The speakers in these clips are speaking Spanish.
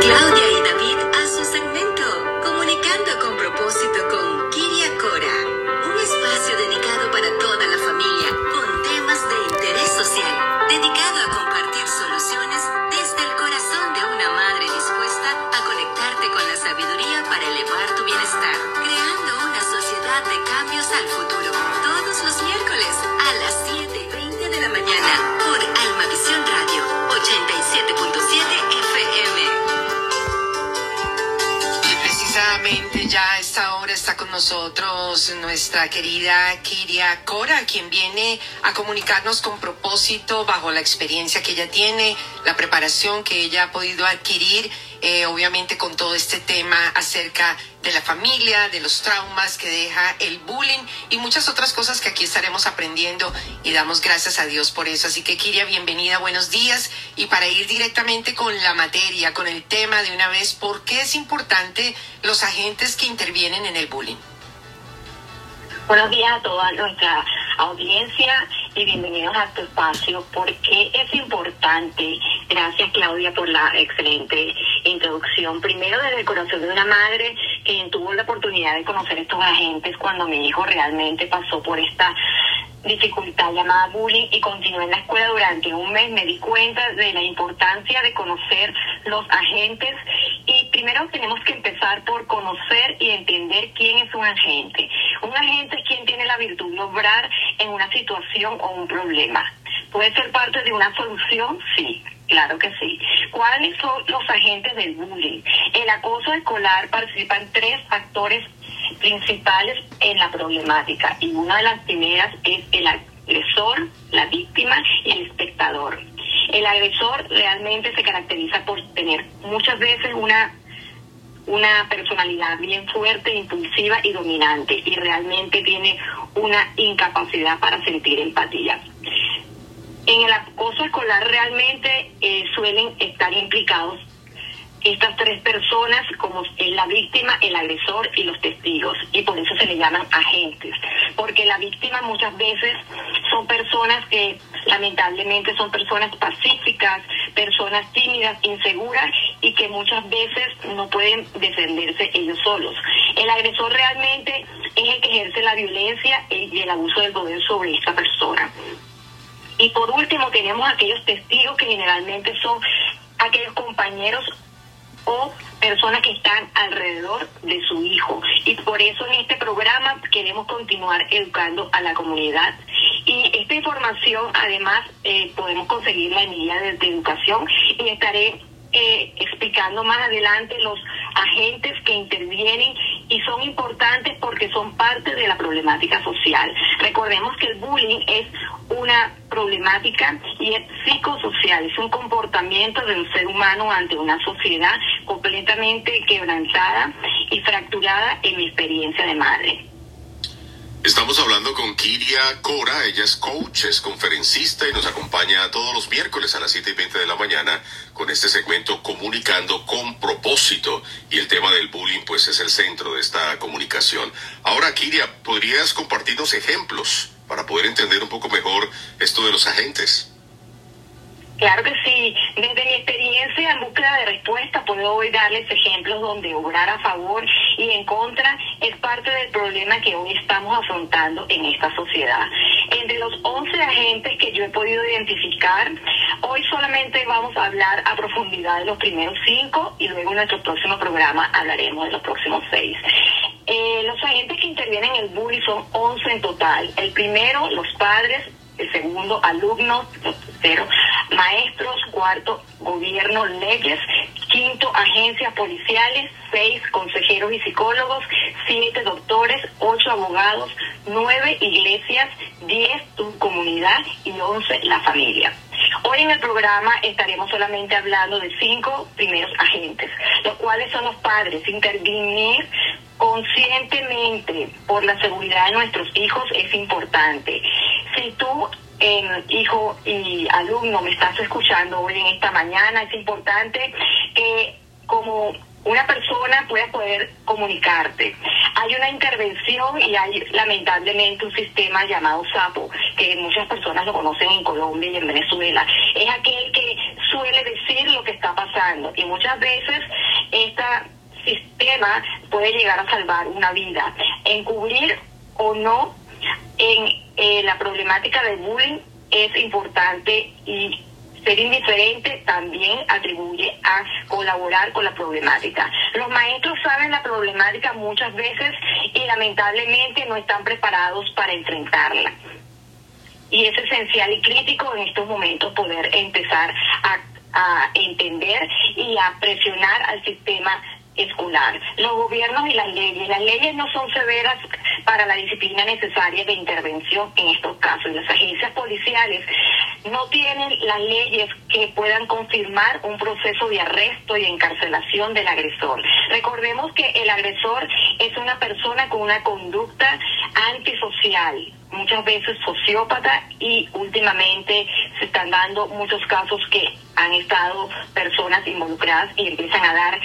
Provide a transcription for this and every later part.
Claudia y David a su segmento, comunicando con propósito con Kiria Cora, un espacio dedicado para toda la familia con temas de interés social, dedicado a compartir soluciones desde el corazón de una madre dispuesta a conectarte con la sabiduría para elevar tu bienestar, creando una sociedad de cambios al futuro. Precisamente ya a esta hora está con nosotros nuestra querida Kiria Cora, quien viene a comunicarnos con propósito bajo la experiencia que ella tiene, la preparación que ella ha podido adquirir, eh, obviamente con todo este tema acerca de la familia, de los traumas que deja el bullying y muchas otras cosas que aquí estaremos aprendiendo y damos gracias a Dios por eso. Así que Kiria, bienvenida, buenos días y para ir directamente con la materia, con el tema de una vez, ¿por qué es importante los agentes que intervienen en el bullying? Buenos días a toda nuestra audiencia y bienvenidos a tu espacio. porque es importante? Gracias Claudia por la excelente introducción. Primero desde el corazón de una madre quien tuvo la oportunidad de conocer estos agentes cuando mi hijo realmente pasó por esta dificultad llamada bullying y continué en la escuela durante un mes, me di cuenta de la importancia de conocer los agentes y primero tenemos que empezar por conocer y entender quién es un agente. Un agente es quien tiene la virtud de obrar en una situación o un problema. ¿Puede ser parte de una solución? Sí, claro que sí. ¿Cuáles son los agentes del bullying? El acoso escolar participan tres factores principales en la problemática y una de las primeras es el agresor, la víctima y el espectador. El agresor realmente se caracteriza por tener muchas veces una una personalidad bien fuerte, impulsiva y dominante y realmente tiene una incapacidad para sentir empatía. En el acoso escolar realmente eh, suelen estar implicados estas tres personas como la víctima, el agresor y los testigos. Y por eso se le llaman agentes. Porque la víctima muchas veces son personas que lamentablemente son personas pacíficas, personas tímidas, inseguras y que muchas veces no pueden defenderse ellos solos. El agresor realmente es el que ejerce la violencia y el abuso del poder sobre esta persona. Y por último tenemos aquellos testigos que generalmente son aquellos compañeros o personas que están alrededor de su hijo. Y por eso en este programa queremos continuar educando a la comunidad. Y esta información además eh, podemos conseguirla en guía de, de educación y estaré eh, explicando más adelante los agentes que intervienen son importantes porque son parte de la problemática social. Recordemos que el bullying es una problemática y es psicosocial, es un comportamiento de un ser humano ante una sociedad completamente quebrantada y fracturada en mi experiencia de madre. Estamos hablando con Kiria Cora, ella es coach, es conferencista y nos acompaña todos los miércoles a las 7 y 20 de la mañana con este segmento Comunicando con propósito y el tema del bullying pues es el centro de esta comunicación. Ahora Kiria, ¿podrías compartirnos ejemplos para poder entender un poco mejor esto de los agentes? Claro que sí. Desde mi experiencia en búsqueda de respuesta puedo darles ejemplos donde obrar a favor y en contra es parte del problema que hoy estamos afrontando en esta sociedad. Entre los 11 agentes que yo he podido identificar, hoy solamente vamos a hablar a profundidad de los primeros cinco y luego en nuestro próximo programa hablaremos de los próximos seis. Eh, los agentes que intervienen en el bullying son 11 en total. El primero, los padres, segundo, alumnos, tercero, maestros, cuarto, gobierno, leyes, quinto, agencias policiales, seis, consejeros y psicólogos, siete, doctores, ocho, abogados, nueve, iglesias, diez, tu comunidad y once, la familia. Hoy en el programa estaremos solamente hablando de cinco primeros agentes, los cuales son los padres. Intervenir conscientemente por la seguridad de nuestros hijos es importante. Si tú, eh, hijo y alumno, me estás escuchando hoy en esta mañana, es importante que como una persona pueda poder comunicarte. Hay una intervención y hay lamentablemente un sistema llamado SAPO, que muchas personas lo conocen en Colombia y en Venezuela. Es aquel que suele decir lo que está pasando y muchas veces este sistema puede llegar a salvar una vida. Encubrir o no en eh, la problemática del bullying es importante y ser indiferente también atribuye a colaborar con la problemática. Los maestros saben la problemática muchas veces y lamentablemente no están preparados para enfrentarla. Y es esencial y crítico en estos momentos poder empezar a, a entender y a presionar al sistema escolar. Los gobiernos y las leyes. Las leyes no son severas para la disciplina necesaria de intervención en estos casos. Las agencias policiales no tienen las leyes que puedan confirmar un proceso de arresto y encarcelación del agresor. Recordemos que el agresor es una persona con una conducta antisocial, muchas veces sociópata y últimamente se están dando muchos casos que han estado personas involucradas y empiezan a dar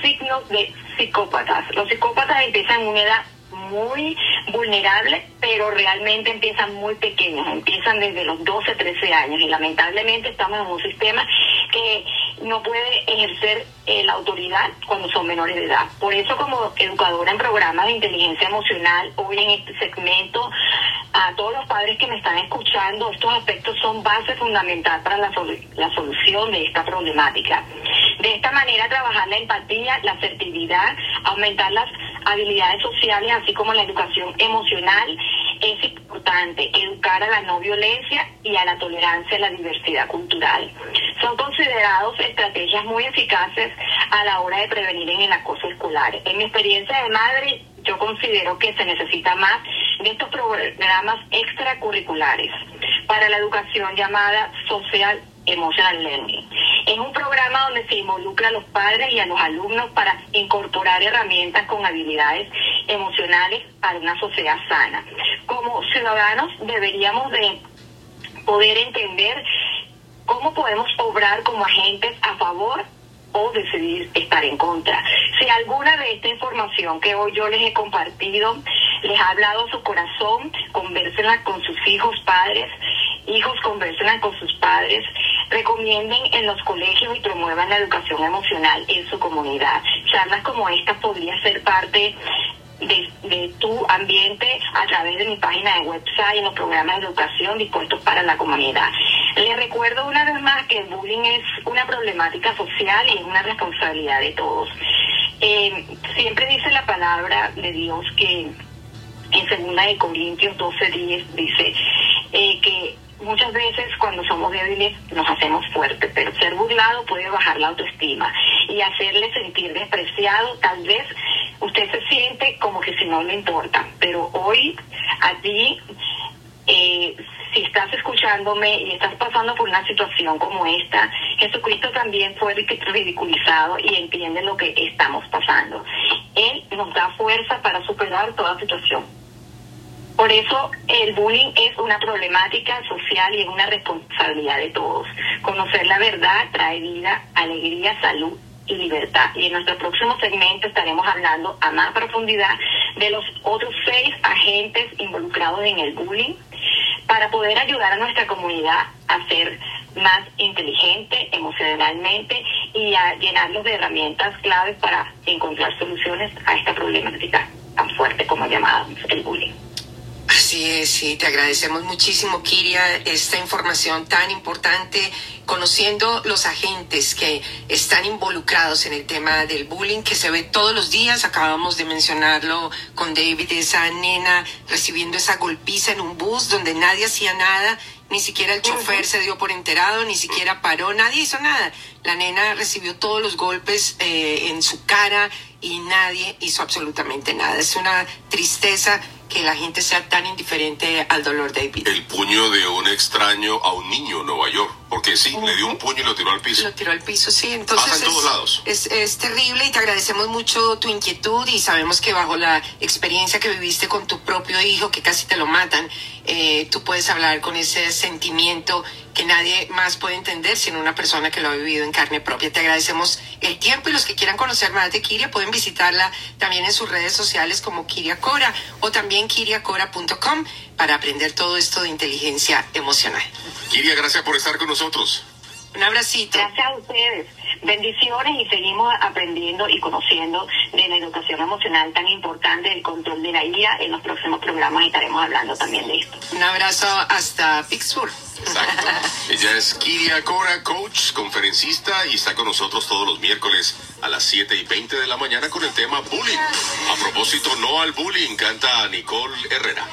signos de psicópatas. Los psicópatas empiezan en una edad muy vulnerable, pero realmente empiezan muy pequeños, empiezan desde los 12, 13 años y lamentablemente estamos en un sistema que no puede ejercer eh, la autoridad cuando son menores de edad. Por eso como educadora en programas de inteligencia emocional, hoy en este segmento, a todos los padres que me están escuchando, estos aspectos son base fundamental para la, la solución de esta problemática. De esta manera, trabajar la empatía, la asertividad, aumentar las habilidades sociales, así como la educación emocional, es importante. Educar a la no violencia y a la tolerancia a la diversidad cultural. Son considerados estrategias muy eficaces a la hora de prevenir en el acoso escolar. En mi experiencia de madre, yo considero que se necesita más de estos programas extracurriculares para la educación llamada social emotional learning. Es un programa donde se involucra a los padres y a los alumnos para incorporar herramientas con habilidades emocionales para una sociedad sana. Como ciudadanos deberíamos de poder entender cómo podemos obrar como agentes a favor o decidir estar en contra. Si alguna de esta información que hoy yo les he compartido les ha hablado su corazón, convérsela con sus hijos, padres, hijos conversen con sus padres, recomienden en los colegios y promuevan la educación emocional en su comunidad. Charlas como esta podría ser parte de, tu ambiente a través de mi página de website y los programas de educación dispuestos para la comunidad. Les recuerdo una vez más que el bullying es una problemática social y es una responsabilidad de todos. Eh, siempre dice la palabra de Dios que en segunda de Corintios 12.10 dice eh, que muchas veces cuando somos débiles nos hacemos fuertes, pero ser burlado puede bajar la autoestima y hacerle sentir despreciado. Tal vez usted se siente como que si no le importa, pero hoy a ti, eh, si estás escuchándome y estás pasando por una situación como esta, Jesucristo también fue ridiculizado y entiende lo que estamos pasando. Él nos da fuerza para superar toda situación. Por eso el bullying es una problemática social y es una responsabilidad de todos. Conocer la verdad trae vida, alegría, salud y libertad. Y en nuestro próximo segmento estaremos hablando a más profundidad de los otros seis agentes involucrados en el bullying para poder ayudar a nuestra comunidad a ser más inteligente emocionalmente y a llenarlos de herramientas claves para encontrar soluciones a esta problemática tan fuerte como llamada el bullying. Así es, sí, te agradecemos muchísimo, Kiria, esta información tan importante, conociendo los agentes que están involucrados en el tema del bullying, que se ve todos los días, acabamos de mencionarlo con David, esa nena recibiendo esa golpiza en un bus donde nadie hacía nada, ni siquiera el chofer se dio por enterado, ni siquiera paró, nadie hizo nada. La nena recibió todos los golpes eh, en su cara y nadie hizo absolutamente nada. Es una tristeza que la gente sea tan indiferente al dolor, David. El puño de un extraño a un niño en Nueva York, porque sí, le dio un puño y lo tiró al piso. Lo tiró al piso, sí. Entonces Pasa en todos lados. Es, es terrible y te agradecemos mucho tu inquietud y sabemos que bajo la experiencia que viviste con tu propio hijo, que casi te lo matan, eh, tú puedes hablar con ese sentimiento que nadie más puede entender sino una persona que lo ha vivido en carne propia. Te agradecemos el tiempo y los que quieran conocer más de Kiria pueden visitarla también en sus redes sociales como Kiria Cora o también kiriacora.com para aprender todo esto de inteligencia emocional. Kiria, gracias por estar con nosotros. Un abracito. Gracias a ustedes. Bendiciones y seguimos aprendiendo y conociendo de la educación emocional tan importante, el control de la ira. En los próximos programas estaremos hablando también de esto. Un abrazo hasta Pittsburgh. Exacto. Ella es Kiria Cora, coach, conferencista y está con nosotros todos los miércoles a las 7 y 20 de la mañana con el tema bullying. A propósito, no al bullying, canta Nicole Herrera.